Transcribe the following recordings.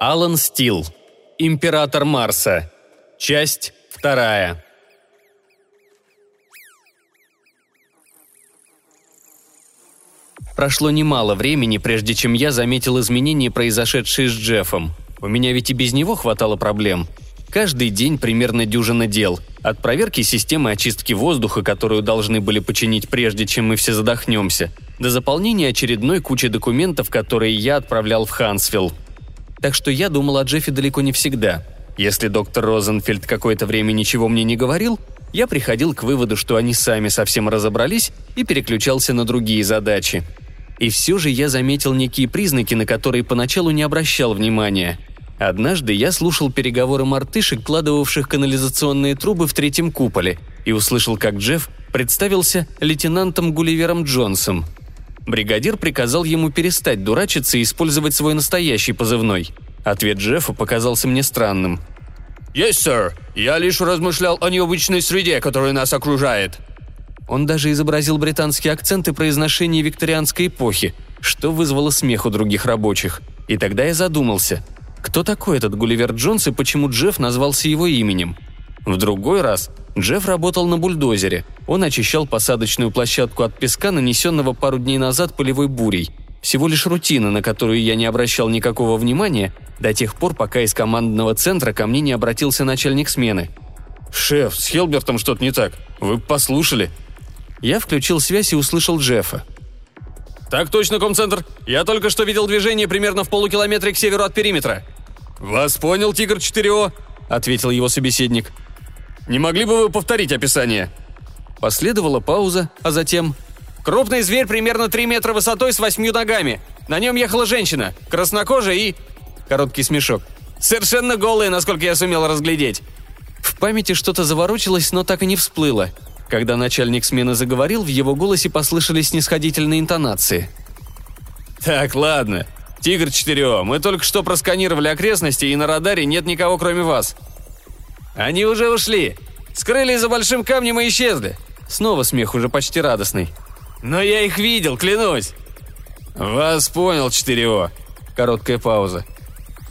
Алан Стил. Император Марса. Часть вторая. Прошло немало времени, прежде чем я заметил изменения, произошедшие с Джеффом. У меня ведь и без него хватало проблем. Каждый день примерно дюжина дел. От проверки системы очистки воздуха, которую должны были починить прежде, чем мы все задохнемся, до заполнения очередной кучи документов, которые я отправлял в Хансвилл. Так что я думал о Джеффе далеко не всегда. Если доктор Розенфельд какое-то время ничего мне не говорил, я приходил к выводу, что они сами совсем разобрались и переключался на другие задачи. И все же я заметил некие признаки, на которые поначалу не обращал внимания. Однажды я слушал переговоры мартышек, кладывавших канализационные трубы в третьем куполе, и услышал, как Джефф представился лейтенантом Гулливером Джонсом. Бригадир приказал ему перестать дурачиться и использовать свой настоящий позывной. Ответ Джеффа показался мне странным. «Есть, сэр. Я лишь размышлял о необычной среде, которая нас окружает», он даже изобразил британский акцент и произношение викторианской эпохи, что вызвало смех у других рабочих. И тогда я задумался, кто такой этот Гулливер Джонс и почему Джефф назвался его именем? В другой раз Джефф работал на бульдозере. Он очищал посадочную площадку от песка, нанесенного пару дней назад полевой бурей. Всего лишь рутина, на которую я не обращал никакого внимания, до тех пор, пока из командного центра ко мне не обратился начальник смены. «Шеф, с Хелбертом что-то не так. Вы послушали?» Я включил связь и услышал Джеффа. «Так точно, комцентр. Я только что видел движение примерно в полукилометре к северу от периметра». «Вас понял, Тигр-4О», — ответил его собеседник. «Не могли бы вы повторить описание?» Последовала пауза, а затем... «Крупный зверь примерно 3 метра высотой с восьмью ногами. На нем ехала женщина, краснокожая и...» Короткий смешок. «Совершенно голая, насколько я сумел разглядеть». В памяти что-то заворочилось, но так и не всплыло. Когда начальник смены заговорил, в его голосе послышались снисходительные интонации. «Так, ладно. Тигр 4 мы только что просканировали окрестности, и на радаре нет никого, кроме вас». «Они уже ушли. Скрылись за большим камнем и исчезли». Снова смех, уже почти радостный. «Но я их видел, клянусь!» «Вас понял, 4 Короткая пауза.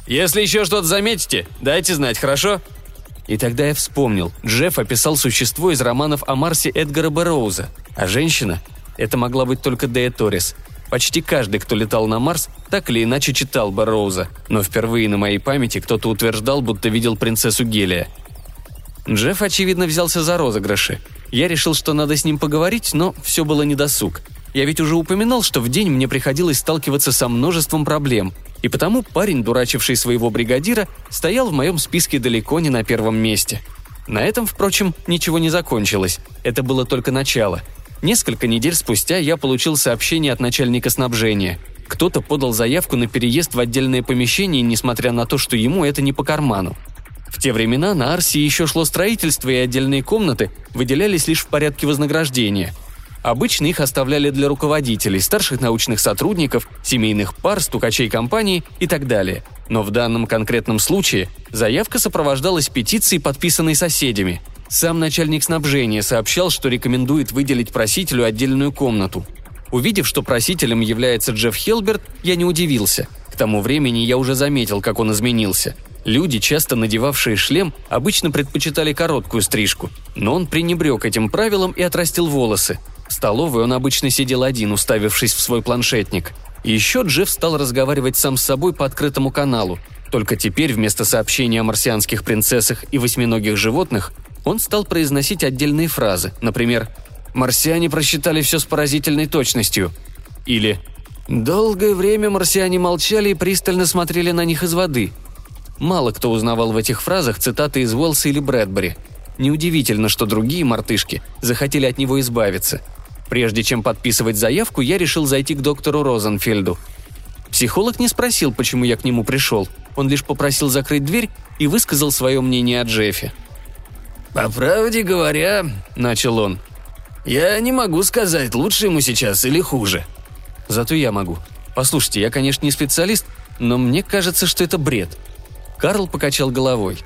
«Если еще что-то заметите, дайте знать, хорошо?» И тогда я вспомнил, Джефф описал существо из романов о Марсе Эдгара Бэрроуза, а женщина – это могла быть только Дея Торрес. Почти каждый, кто летал на Марс, так или иначе читал Бэрроуза, но впервые на моей памяти кто-то утверждал, будто видел принцессу Гелия. Джефф, очевидно, взялся за розыгрыши. Я решил, что надо с ним поговорить, но все было недосуг. Я ведь уже упоминал, что в день мне приходилось сталкиваться со множеством проблем, и потому парень, дурачивший своего бригадира, стоял в моем списке далеко не на первом месте. На этом, впрочем, ничего не закончилось. Это было только начало. Несколько недель спустя я получил сообщение от начальника снабжения. Кто-то подал заявку на переезд в отдельное помещение, несмотря на то, что ему это не по карману. В те времена на Арсе еще шло строительство, и отдельные комнаты выделялись лишь в порядке вознаграждения – Обычно их оставляли для руководителей, старших научных сотрудников, семейных пар, стукачей компании и так далее. Но в данном конкретном случае заявка сопровождалась петицией, подписанной соседями. Сам начальник снабжения сообщал, что рекомендует выделить просителю отдельную комнату. Увидев, что просителем является Джефф Хелберт, я не удивился. К тому времени я уже заметил, как он изменился. Люди, часто надевавшие шлем, обычно предпочитали короткую стрижку, но он пренебрег этим правилом и отрастил волосы. В столовой он обычно сидел один, уставившись в свой планшетник. еще Джефф стал разговаривать сам с собой по открытому каналу. Только теперь вместо сообщения о марсианских принцессах и восьминогих животных он стал произносить отдельные фразы, например «Марсиане просчитали все с поразительной точностью» или «Долгое время марсиане молчали и пристально смотрели на них из воды». Мало кто узнавал в этих фразах цитаты из Уэллса или Брэдбери. Неудивительно, что другие мартышки захотели от него избавиться – Прежде чем подписывать заявку, я решил зайти к доктору Розенфельду. Психолог не спросил, почему я к нему пришел. Он лишь попросил закрыть дверь и высказал свое мнение о Джеффе. «По правде говоря», — начал он, — «я не могу сказать, лучше ему сейчас или хуже». «Зато я могу. Послушайте, я, конечно, не специалист, но мне кажется, что это бред». Карл покачал головой.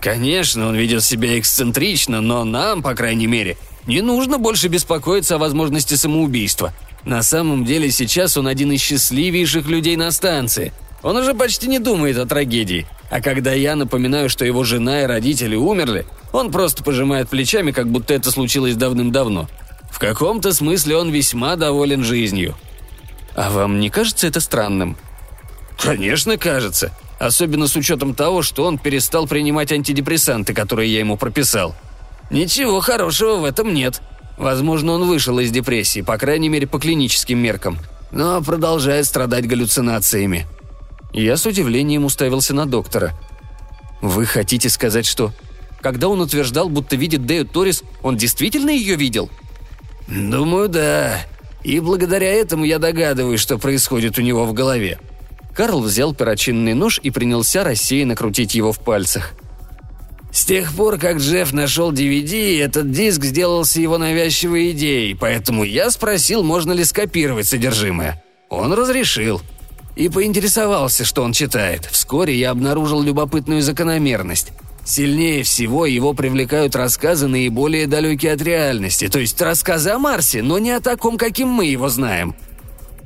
«Конечно, он ведет себя эксцентрично, но нам, по крайней мере, не нужно больше беспокоиться о возможности самоубийства. На самом деле сейчас он один из счастливейших людей на станции. Он уже почти не думает о трагедии. А когда я напоминаю, что его жена и родители умерли, он просто пожимает плечами, как будто это случилось давным-давно. В каком-то смысле он весьма доволен жизнью. А вам не кажется это странным? Конечно, кажется. Особенно с учетом того, что он перестал принимать антидепрессанты, которые я ему прописал. Ничего хорошего в этом нет. Возможно, он вышел из депрессии, по крайней мере, по клиническим меркам, но продолжает страдать галлюцинациями. Я с удивлением уставился на доктора. «Вы хотите сказать, что...» Когда он утверждал, будто видит Дею Торис, он действительно ее видел? «Думаю, да. И благодаря этому я догадываюсь, что происходит у него в голове». Карл взял перочинный нож и принялся рассеянно крутить его в пальцах. С тех пор, как Джефф нашел DVD, этот диск сделался его навязчивой идеей, поэтому я спросил, можно ли скопировать содержимое. Он разрешил. И поинтересовался, что он читает. Вскоре я обнаружил любопытную закономерность. Сильнее всего его привлекают рассказы наиболее далекие от реальности, то есть рассказы о Марсе, но не о таком, каким мы его знаем.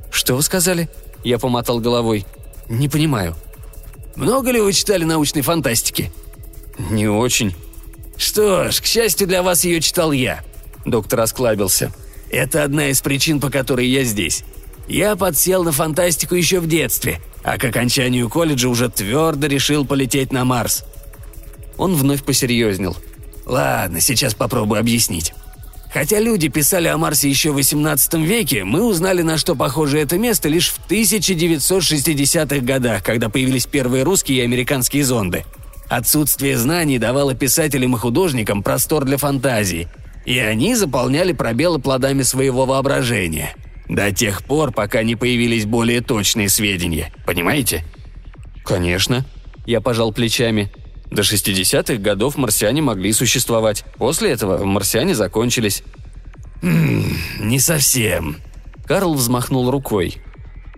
«Что вы сказали?» Я помотал головой. «Не понимаю». «Много ли вы читали научной фантастики?» «Не очень». «Что ж, к счастью для вас ее читал я», — доктор осклабился. «Это одна из причин, по которой я здесь. Я подсел на фантастику еще в детстве, а к окончанию колледжа уже твердо решил полететь на Марс». Он вновь посерьезнел. «Ладно, сейчас попробую объяснить. Хотя люди писали о Марсе еще в 18 веке, мы узнали, на что похоже это место лишь в 1960-х годах, когда появились первые русские и американские зонды. Отсутствие знаний давало писателям и художникам простор для фантазии, и они заполняли пробелы плодами своего воображения. До тех пор, пока не появились более точные сведения. Понимаете? «Конечно», — я пожал плечами. До 60-х годов марсиане могли существовать. После этого марсиане закончились. «Ммм, не совсем». Карл взмахнул рукой.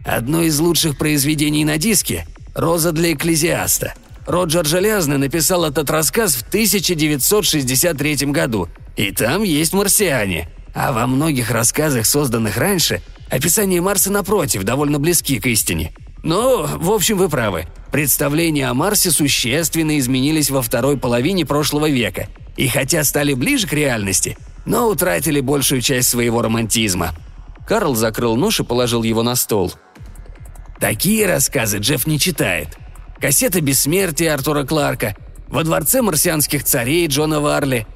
«Одно из лучших произведений на диске – «Роза для экклезиаста». Роджер Железный написал этот рассказ в 1963 году, и там есть марсиане. А во многих рассказах, созданных раньше, описание Марса напротив довольно близки к истине. Но, в общем, вы правы. Представления о Марсе существенно изменились во второй половине прошлого века, и хотя стали ближе к реальности, но утратили большую часть своего романтизма. Карл закрыл нож и положил его на стол. Такие рассказы Джефф не читает – кассета «Бессмертия» Артура Кларка, «Во дворце марсианских царей» Джона Варли.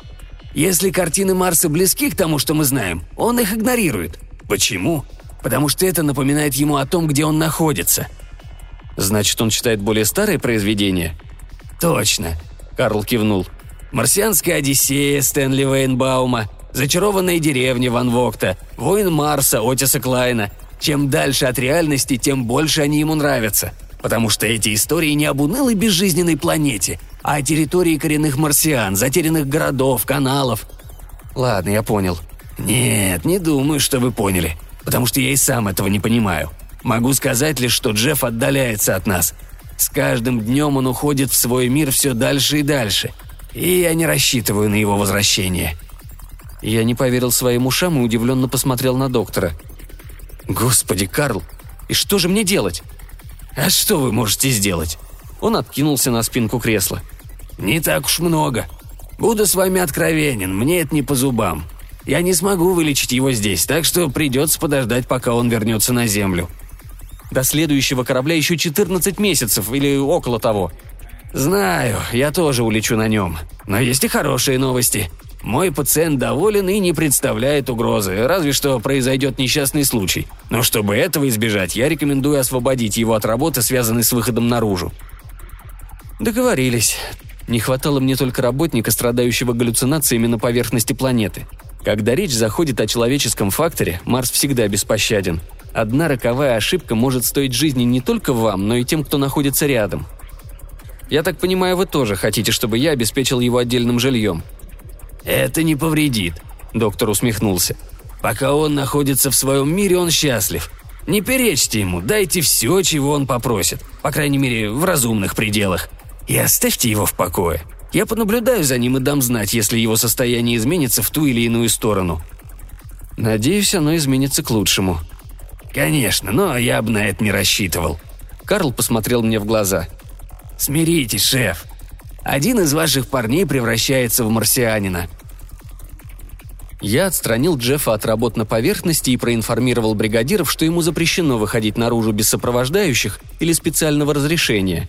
Если картины Марса близки к тому, что мы знаем, он их игнорирует. Почему? Потому что это напоминает ему о том, где он находится. Значит, он читает более старые произведения? Точно. Карл кивнул. «Марсианская Одиссея» Стэнли Вейнбаума, «Зачарованная деревня» Ван Вогта, «Воин Марса» Отиса Клайна. Чем дальше от реальности, тем больше они ему нравятся потому что эти истории не об унылой безжизненной планете, а о территории коренных марсиан, затерянных городов, каналов. Ладно, я понял. Нет, не думаю, что вы поняли, потому что я и сам этого не понимаю. Могу сказать лишь, что Джефф отдаляется от нас. С каждым днем он уходит в свой мир все дальше и дальше, и я не рассчитываю на его возвращение. Я не поверил своим ушам и удивленно посмотрел на доктора. «Господи, Карл, и что же мне делать?» «А что вы можете сделать?» Он откинулся на спинку кресла. «Не так уж много. Буду с вами откровенен, мне это не по зубам. Я не смогу вылечить его здесь, так что придется подождать, пока он вернется на Землю». «До следующего корабля еще 14 месяцев или около того». «Знаю, я тоже улечу на нем. Но есть и хорошие новости. Мой пациент доволен и не представляет угрозы, разве что произойдет несчастный случай. Но чтобы этого избежать, я рекомендую освободить его от работы, связанной с выходом наружу». Договорились. Не хватало мне только работника, страдающего галлюцинациями на поверхности планеты. Когда речь заходит о человеческом факторе, Марс всегда беспощаден. Одна роковая ошибка может стоить жизни не только вам, но и тем, кто находится рядом. Я так понимаю, вы тоже хотите, чтобы я обеспечил его отдельным жильем. «Это не повредит», — доктор усмехнулся. «Пока он находится в своем мире, он счастлив. Не перечьте ему, дайте все, чего он попросит, по крайней мере, в разумных пределах. И оставьте его в покое. Я понаблюдаю за ним и дам знать, если его состояние изменится в ту или иную сторону». «Надеюсь, оно изменится к лучшему». «Конечно, но я бы на это не рассчитывал». Карл посмотрел мне в глаза. «Смиритесь, шеф. Один из ваших парней превращается в марсианина». Я отстранил Джеффа от работ на поверхности и проинформировал бригадиров, что ему запрещено выходить наружу без сопровождающих или специального разрешения.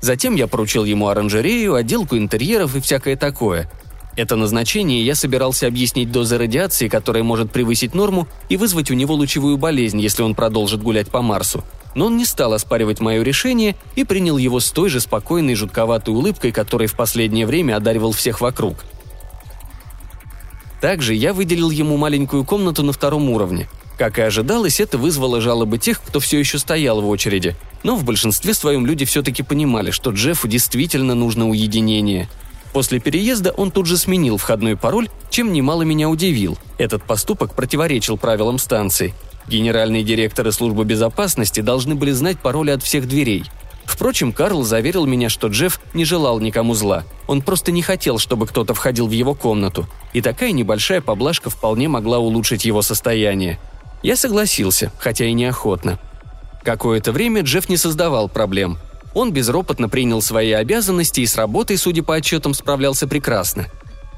Затем я поручил ему оранжерею, отделку интерьеров и всякое такое. Это назначение я собирался объяснить дозы радиации, которая может превысить норму и вызвать у него лучевую болезнь, если он продолжит гулять по Марсу. Но он не стал оспаривать мое решение и принял его с той же спокойной жутковатой улыбкой, которой в последнее время одаривал всех вокруг – также я выделил ему маленькую комнату на втором уровне. Как и ожидалось, это вызвало жалобы тех, кто все еще стоял в очереди. Но в большинстве своем люди все-таки понимали, что Джеффу действительно нужно уединение. После переезда он тут же сменил входной пароль, чем немало меня удивил. Этот поступок противоречил правилам станции. Генеральные директоры службы безопасности должны были знать пароли от всех дверей – Впрочем, Карл заверил меня, что Джефф не желал никому зла. Он просто не хотел, чтобы кто-то входил в его комнату. И такая небольшая поблажка вполне могла улучшить его состояние. Я согласился, хотя и неохотно. Какое-то время Джефф не создавал проблем. Он безропотно принял свои обязанности и с работой, судя по отчетам, справлялся прекрасно.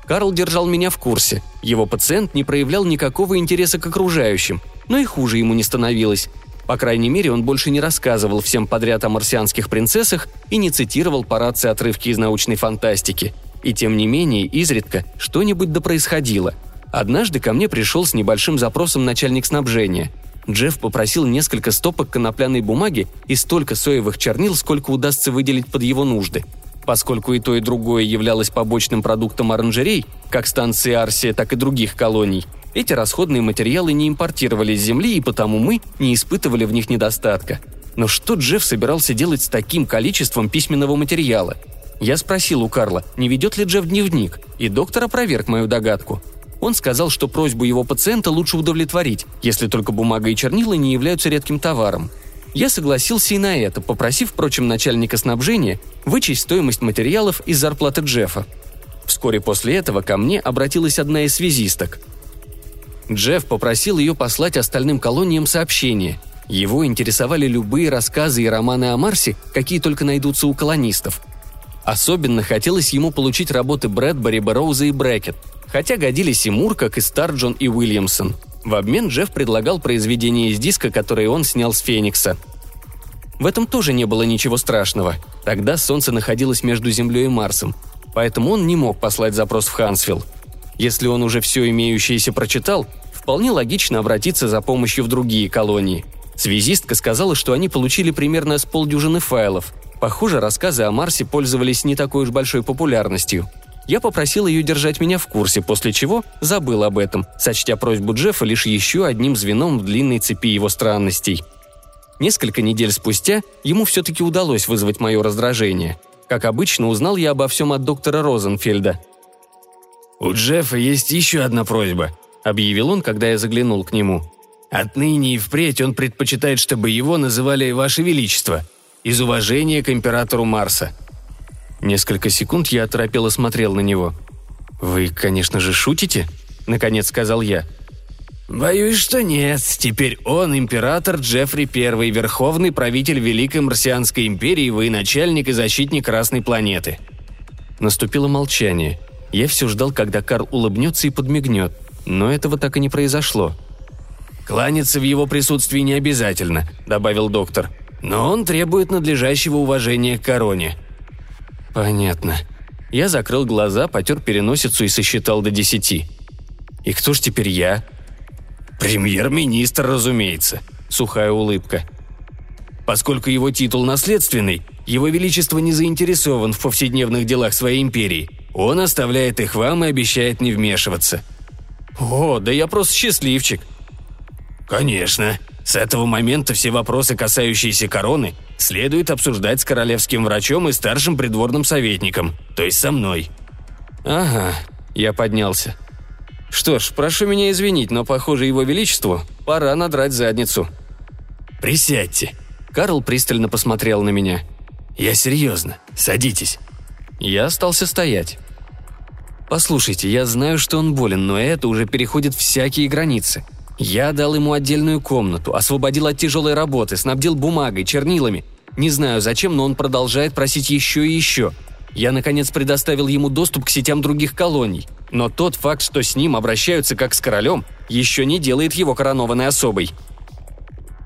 Карл держал меня в курсе. Его пациент не проявлял никакого интереса к окружающим, но и хуже ему не становилось. По крайней мере, он больше не рассказывал всем подряд о марсианских принцессах и не цитировал по рации отрывки из научной фантастики. И тем не менее, изредка что-нибудь да происходило. Однажды ко мне пришел с небольшим запросом начальник снабжения. Джефф попросил несколько стопок конопляной бумаги и столько соевых чернил, сколько удастся выделить под его нужды. Поскольку и то, и другое являлось побочным продуктом оранжерей, как станции Арсия, так и других колоний, эти расходные материалы не импортировали с Земли, и потому мы не испытывали в них недостатка. Но что Джефф собирался делать с таким количеством письменного материала? Я спросил у Карла, не ведет ли Джефф дневник, и доктор опроверг мою догадку. Он сказал, что просьбу его пациента лучше удовлетворить, если только бумага и чернила не являются редким товаром. Я согласился и на это, попросив, впрочем, начальника снабжения вычесть стоимость материалов из зарплаты Джеффа. Вскоре после этого ко мне обратилась одна из связисток – Джефф попросил ее послать остальным колониям сообщение. Его интересовали любые рассказы и романы о Марсе, какие только найдутся у колонистов. Особенно хотелось ему получить работы Брэдбери, Бэрроуза и Брэкет, хотя годились и Мур, как и Старджон и Уильямсон. В обмен Джефф предлагал произведение из диска, которое он снял с Феникса. В этом тоже не было ничего страшного. Тогда Солнце находилось между Землей и Марсом, поэтому он не мог послать запрос в Хансвилл. Если он уже все имеющееся прочитал, вполне логично обратиться за помощью в другие колонии. Связистка сказала, что они получили примерно с полдюжины файлов. Похоже, рассказы о Марсе пользовались не такой уж большой популярностью. Я попросил ее держать меня в курсе, после чего забыл об этом, сочтя просьбу Джеффа лишь еще одним звеном в длинной цепи его странностей. Несколько недель спустя ему все-таки удалось вызвать мое раздражение. Как обычно, узнал я обо всем от доктора Розенфельда – «У Джеффа есть еще одна просьба», — объявил он, когда я заглянул к нему. «Отныне и впредь он предпочитает, чтобы его называли Ваше Величество, из уважения к императору Марса». Несколько секунд я оторопело смотрел на него. «Вы, конечно же, шутите?» — наконец сказал я. «Боюсь, что нет. Теперь он император Джеффри I, верховный правитель Великой Марсианской империи, военачальник и защитник Красной планеты». Наступило молчание — я все ждал, когда Карл улыбнется и подмигнет, но этого так и не произошло. «Кланяться в его присутствии не обязательно», — добавил доктор. «Но он требует надлежащего уважения к короне». «Понятно». Я закрыл глаза, потер переносицу и сосчитал до десяти. «И кто ж теперь я?» «Премьер-министр, разумеется», — сухая улыбка. «Поскольку его титул наследственный, его величество не заинтересован в повседневных делах своей империи, он оставляет их вам и обещает не вмешиваться». «О, да я просто счастливчик». «Конечно. С этого момента все вопросы, касающиеся короны, следует обсуждать с королевским врачом и старшим придворным советником, то есть со мной». «Ага», — я поднялся. «Что ж, прошу меня извинить, но, похоже, его величеству пора надрать задницу». «Присядьте». Карл пристально посмотрел на меня. «Я серьезно. Садитесь». Я остался стоять. Послушайте, я знаю, что он болен, но это уже переходит всякие границы. Я дал ему отдельную комнату, освободил от тяжелой работы, снабдил бумагой, чернилами. Не знаю зачем, но он продолжает просить еще и еще. Я, наконец, предоставил ему доступ к сетям других колоний. Но тот факт, что с ним обращаются как с королем, еще не делает его коронованной особой.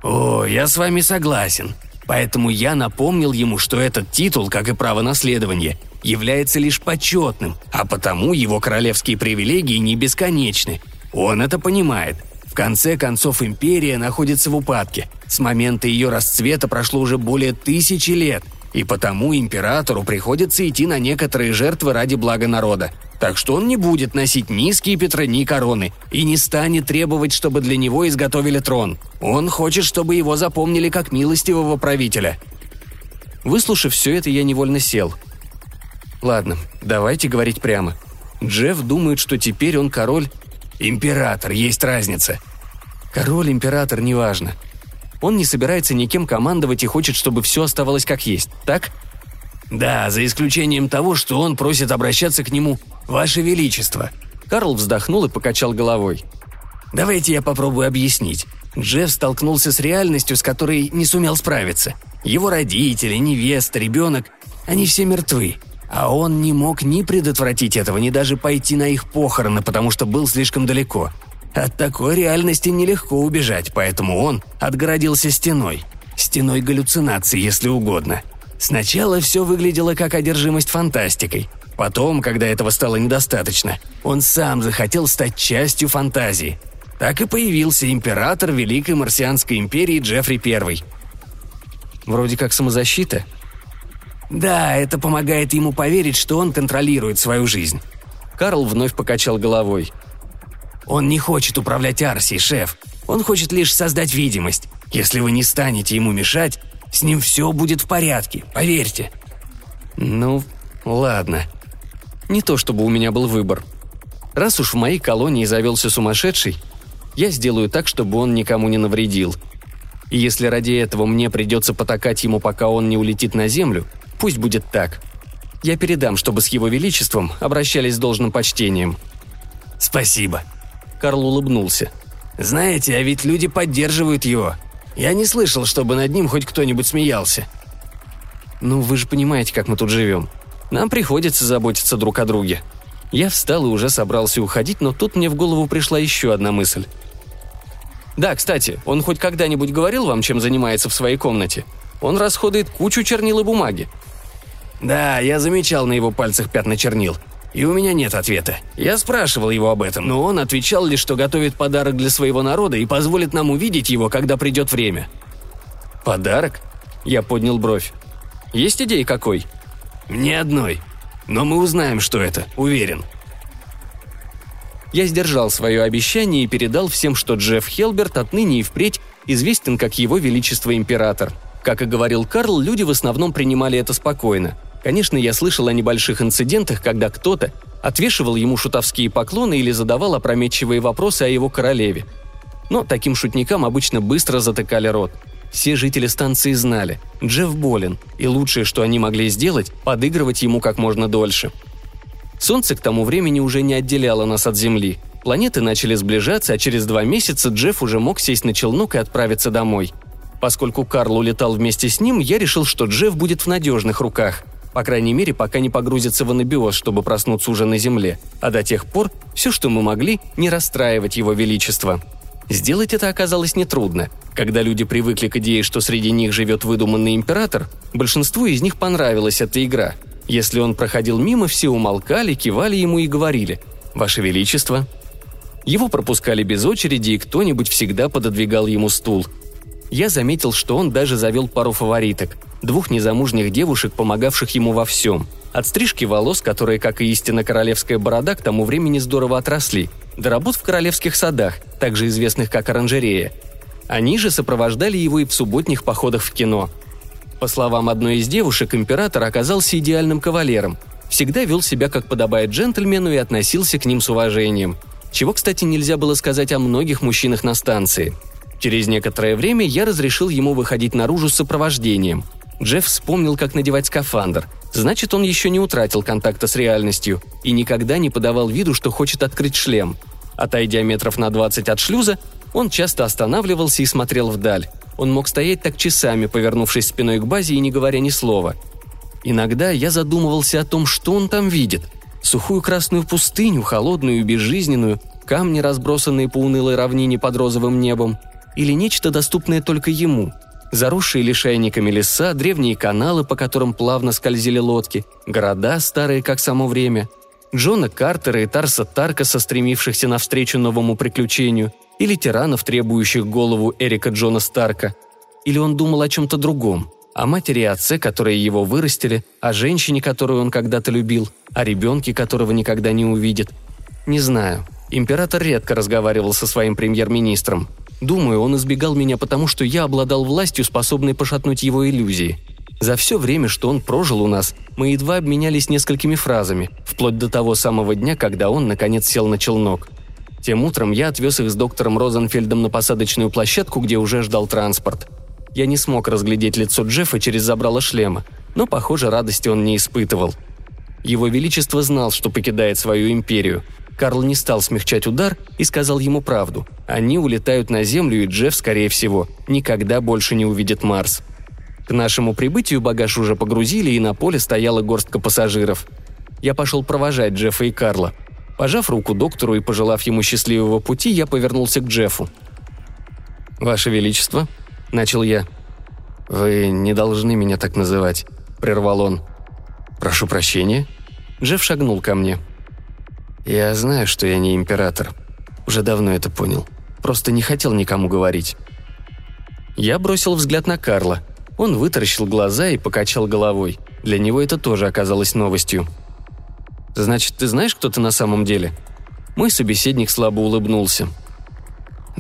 «О, я с вами согласен. Поэтому я напомнил ему, что этот титул, как и право наследования, является лишь почетным, а потому его королевские привилегии не бесконечны. Он это понимает. Конце концов, империя находится в упадке. С момента ее расцвета прошло уже более тысячи лет, и потому императору приходится идти на некоторые жертвы ради блага народа. Так что он не будет носить ни скипетра, ни короны, и не станет требовать, чтобы для него изготовили трон. Он хочет, чтобы его запомнили как милостивого правителя. Выслушав все это, я невольно сел. Ладно, давайте говорить прямо. Джефф думает, что теперь он король. Император, есть разница. Король, император, неважно. Он не собирается никем командовать и хочет, чтобы все оставалось как есть, так? Да, за исключением того, что он просит обращаться к нему «Ваше Величество». Карл вздохнул и покачал головой. «Давайте я попробую объяснить. Джефф столкнулся с реальностью, с которой не сумел справиться. Его родители, невеста, ребенок – они все мертвы. А он не мог ни предотвратить этого, ни даже пойти на их похороны, потому что был слишком далеко. От такой реальности нелегко убежать, поэтому он отгородился стеной. Стеной галлюцинаций, если угодно. Сначала все выглядело как одержимость фантастикой. Потом, когда этого стало недостаточно, он сам захотел стать частью фантазии. Так и появился император Великой Марсианской империи Джеффри I. Вроде как самозащита. Да, это помогает ему поверить, что он контролирует свою жизнь. Карл вновь покачал головой. Он не хочет управлять Арсией, шеф. Он хочет лишь создать видимость. Если вы не станете ему мешать, с ним все будет в порядке, поверьте». «Ну, ладно. Не то чтобы у меня был выбор. Раз уж в моей колонии завелся сумасшедший, я сделаю так, чтобы он никому не навредил. И если ради этого мне придется потакать ему, пока он не улетит на землю, пусть будет так. Я передам, чтобы с его величеством обращались с должным почтением». «Спасибо», Карл улыбнулся. «Знаете, а ведь люди поддерживают его. Я не слышал, чтобы над ним хоть кто-нибудь смеялся». «Ну, вы же понимаете, как мы тут живем. Нам приходится заботиться друг о друге». Я встал и уже собрался уходить, но тут мне в голову пришла еще одна мысль. «Да, кстати, он хоть когда-нибудь говорил вам, чем занимается в своей комнате? Он расходует кучу чернил и бумаги». «Да, я замечал на его пальцах пятна чернил. И у меня нет ответа. Я спрашивал его об этом, но он отвечал лишь, что готовит подарок для своего народа и позволит нам увидеть его, когда придет время. «Подарок?» Я поднял бровь. «Есть идеи какой?» «Ни одной. Но мы узнаем, что это, уверен». Я сдержал свое обещание и передал всем, что Джефф Хелберт отныне и впредь известен как его величество император. Как и говорил Карл, люди в основном принимали это спокойно – Конечно, я слышал о небольших инцидентах, когда кто-то отвешивал ему шутовские поклоны или задавал опрометчивые вопросы о его королеве. Но таким шутникам обычно быстро затыкали рот. Все жители станции знали, Джефф болен, и лучшее, что они могли сделать, подыгрывать ему как можно дольше. Солнце к тому времени уже не отделяло нас от Земли. Планеты начали сближаться, а через два месяца Джефф уже мог сесть на челнок и отправиться домой. Поскольку Карл улетал вместе с ним, я решил, что Джефф будет в надежных руках – по крайней мере, пока не погрузится в анабиоз, чтобы проснуться уже на Земле. А до тех пор все, что мы могли, не расстраивать его величество. Сделать это оказалось нетрудно. Когда люди привыкли к идее, что среди них живет выдуманный император, большинству из них понравилась эта игра. Если он проходил мимо, все умолкали, кивали ему и говорили «Ваше Величество». Его пропускали без очереди, и кто-нибудь всегда пододвигал ему стул. Я заметил, что он даже завел пару фавориток – двух незамужних девушек, помогавших ему во всем. От стрижки волос, которые, как и истинно королевская борода, к тому времени здорово отросли, до работ в королевских садах, также известных как оранжерея. Они же сопровождали его и в субботних походах в кино. По словам одной из девушек, император оказался идеальным кавалером. Всегда вел себя как подобает джентльмену и относился к ним с уважением. Чего, кстати, нельзя было сказать о многих мужчинах на станции. Через некоторое время я разрешил ему выходить наружу с сопровождением – Джефф вспомнил, как надевать скафандр. Значит, он еще не утратил контакта с реальностью и никогда не подавал виду, что хочет открыть шлем. Отойдя метров на 20 от шлюза, он часто останавливался и смотрел вдаль. Он мог стоять так часами, повернувшись спиной к базе и не говоря ни слова. Иногда я задумывался о том, что он там видит. Сухую красную пустыню, холодную и безжизненную, камни, разбросанные по унылой равнине под розовым небом, или нечто доступное только ему – Заросшие лишайниками леса, древние каналы, по которым плавно скользили лодки, города, старые как само время, Джона Картера и Тарса Таркаса, стремившихся навстречу новому приключению, или тиранов, требующих голову Эрика Джона Старка. Или он думал о чем-то другом, о матери и отце, которые его вырастили, о женщине, которую он когда-то любил, о ребенке, которого никогда не увидит. Не знаю. Император редко разговаривал со своим премьер-министром. Думаю, он избегал меня потому, что я обладал властью, способной пошатнуть его иллюзии. За все время, что он прожил у нас, мы едва обменялись несколькими фразами, вплоть до того самого дня, когда он, наконец, сел на челнок. Тем утром я отвез их с доктором Розенфельдом на посадочную площадку, где уже ждал транспорт. Я не смог разглядеть лицо Джеффа через забрало шлема, но, похоже, радости он не испытывал. Его Величество знал, что покидает свою империю – Карл не стал смягчать удар и сказал ему правду. Они улетают на Землю, и Джефф, скорее всего, никогда больше не увидит Марс. К нашему прибытию багаж уже погрузили, и на поле стояла горстка пассажиров. Я пошел провожать Джеффа и Карла. Пожав руку доктору и пожелав ему счастливого пути, я повернулся к Джеффу. «Ваше Величество», — начал я. «Вы не должны меня так называть», — прервал он. «Прошу прощения». Джефф шагнул ко мне. Я знаю, что я не император. Уже давно это понял. Просто не хотел никому говорить. Я бросил взгляд на Карла. Он вытаращил глаза и покачал головой. Для него это тоже оказалось новостью. «Значит, ты знаешь, кто ты на самом деле?» Мой собеседник слабо улыбнулся.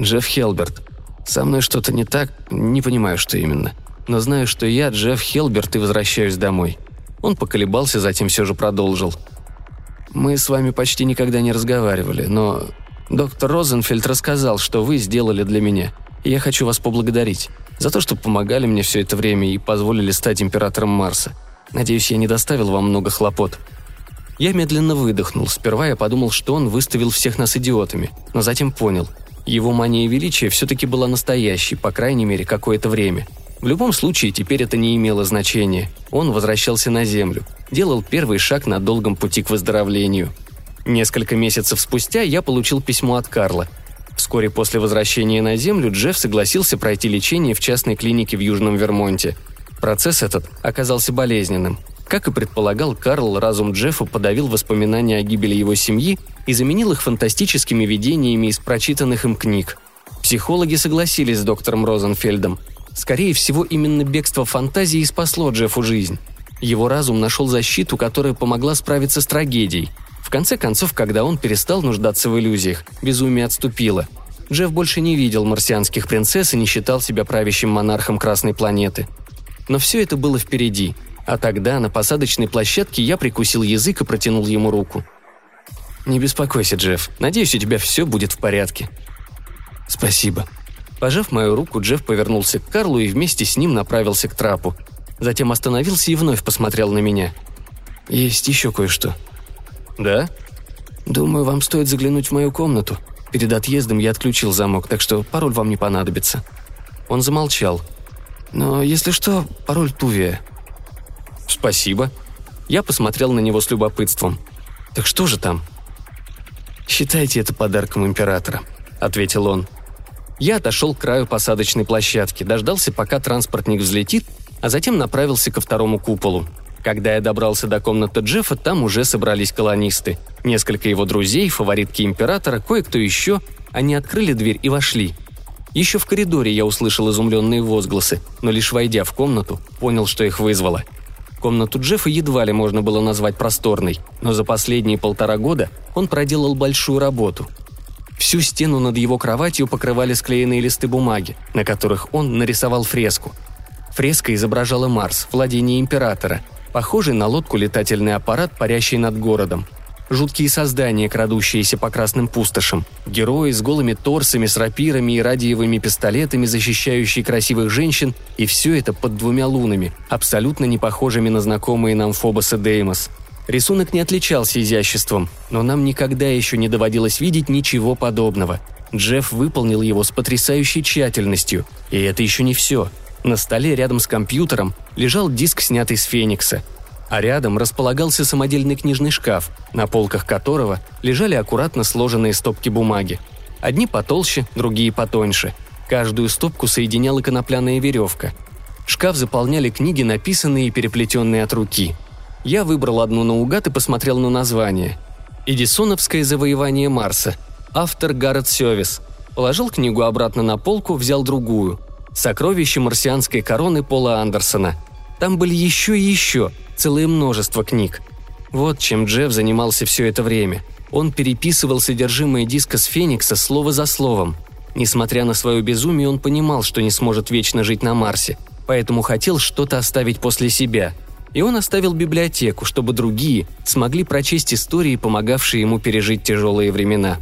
«Джефф Хелберт. Со мной что-то не так, не понимаю, что именно. Но знаю, что я Джефф Хелберт и возвращаюсь домой». Он поколебался, затем все же продолжил – мы с вами почти никогда не разговаривали, но доктор Розенфельд рассказал, что вы сделали для меня. И я хочу вас поблагодарить за то, что помогали мне все это время и позволили стать императором Марса. Надеюсь, я не доставил вам много хлопот. Я медленно выдохнул. Сперва я подумал, что он выставил всех нас идиотами, но затем понял. Его мания величия все-таки была настоящей, по крайней мере, какое-то время – в любом случае, теперь это не имело значения. Он возвращался на Землю, делал первый шаг на долгом пути к выздоровлению. Несколько месяцев спустя я получил письмо от Карла. Вскоре после возвращения на Землю Джефф согласился пройти лечение в частной клинике в Южном Вермонте. Процесс этот оказался болезненным. Как и предполагал Карл, разум Джеффа подавил воспоминания о гибели его семьи и заменил их фантастическими видениями из прочитанных им книг. Психологи согласились с доктором Розенфельдом – Скорее всего, именно бегство фантазии спасло Джеффу жизнь. Его разум нашел защиту, которая помогла справиться с трагедией. В конце концов, когда он перестал нуждаться в иллюзиях, безумие отступило. Джефф больше не видел марсианских принцесс и не считал себя правящим монархом Красной планеты. Но все это было впереди, а тогда на посадочной площадке я прикусил язык и протянул ему руку. «Не беспокойся, Джефф. Надеюсь, у тебя все будет в порядке». «Спасибо», Пожав мою руку, Джефф повернулся к Карлу и вместе с ним направился к трапу. Затем остановился и вновь посмотрел на меня. «Есть еще кое-что». «Да?» «Думаю, вам стоит заглянуть в мою комнату. Перед отъездом я отключил замок, так что пароль вам не понадобится». Он замолчал. «Но если что, пароль Тувия». «Спасибо». Я посмотрел на него с любопытством. «Так что же там?» «Считайте это подарком императора», — ответил он. Я отошел к краю посадочной площадки, дождался, пока транспортник взлетит, а затем направился ко второму куполу. Когда я добрался до комнаты Джеффа, там уже собрались колонисты. Несколько его друзей, фаворитки императора, кое-кто еще. Они открыли дверь и вошли. Еще в коридоре я услышал изумленные возгласы, но лишь войдя в комнату, понял, что их вызвало. Комнату Джеффа едва ли можно было назвать просторной, но за последние полтора года он проделал большую работу. Всю стену над его кроватью покрывали склеенные листы бумаги, на которых он нарисовал фреску. Фреска изображала Марс, владение императора, похожий на лодку-летательный аппарат, парящий над городом. Жуткие создания, крадущиеся по красным пустошам. Герои с голыми торсами, с рапирами и радиевыми пистолетами, защищающие красивых женщин, и все это под двумя лунами, абсолютно не похожими на знакомые нам Фобос и Деймос – Рисунок не отличался изяществом, но нам никогда еще не доводилось видеть ничего подобного. Джефф выполнил его с потрясающей тщательностью. И это еще не все. На столе рядом с компьютером лежал диск, снятый с Феникса. А рядом располагался самодельный книжный шкаф, на полках которого лежали аккуратно сложенные стопки бумаги. Одни потолще, другие потоньше. Каждую стопку соединяла конопляная веревка. Шкаф заполняли книги, написанные и переплетенные от руки. Я выбрал одну наугад и посмотрел на название. «Эдисоновское завоевание Марса», Автор Гаррет Севис. Положил книгу обратно на полку, взял другую. «Сокровище марсианской короны» Пола Андерсона. Там были еще и еще, целое множество книг. Вот чем Джефф занимался все это время. Он переписывал содержимое диска с Феникса слово за словом. Несмотря на свое безумие, он понимал, что не сможет вечно жить на Марсе, поэтому хотел что-то оставить после себя. И он оставил библиотеку, чтобы другие смогли прочесть истории, помогавшие ему пережить тяжелые времена.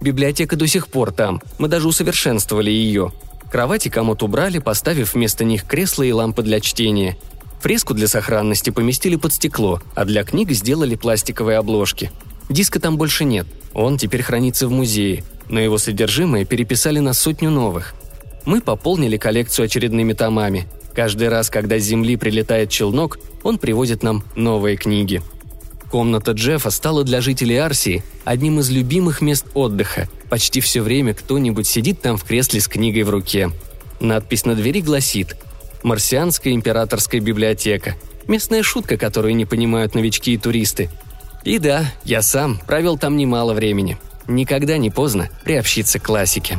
Библиотека до сих пор там, мы даже усовершенствовали ее. Кровати кому-то убрали, поставив вместо них кресла и лампы для чтения. Фреску для сохранности поместили под стекло, а для книг сделали пластиковые обложки. Диска там больше нет, он теперь хранится в музее, но его содержимое переписали на сотню новых. Мы пополнили коллекцию очередными томами. Каждый раз, когда с Земли прилетает челнок, он привозит нам новые книги. Комната Джеффа стала для жителей Арсии одним из любимых мест отдыха. Почти все время кто-нибудь сидит там в кресле с книгой в руке. Надпись на двери гласит «Марсианская императорская библиотека». Местная шутка, которую не понимают новички и туристы. И да, я сам провел там немало времени. Никогда не поздно приобщиться к классике.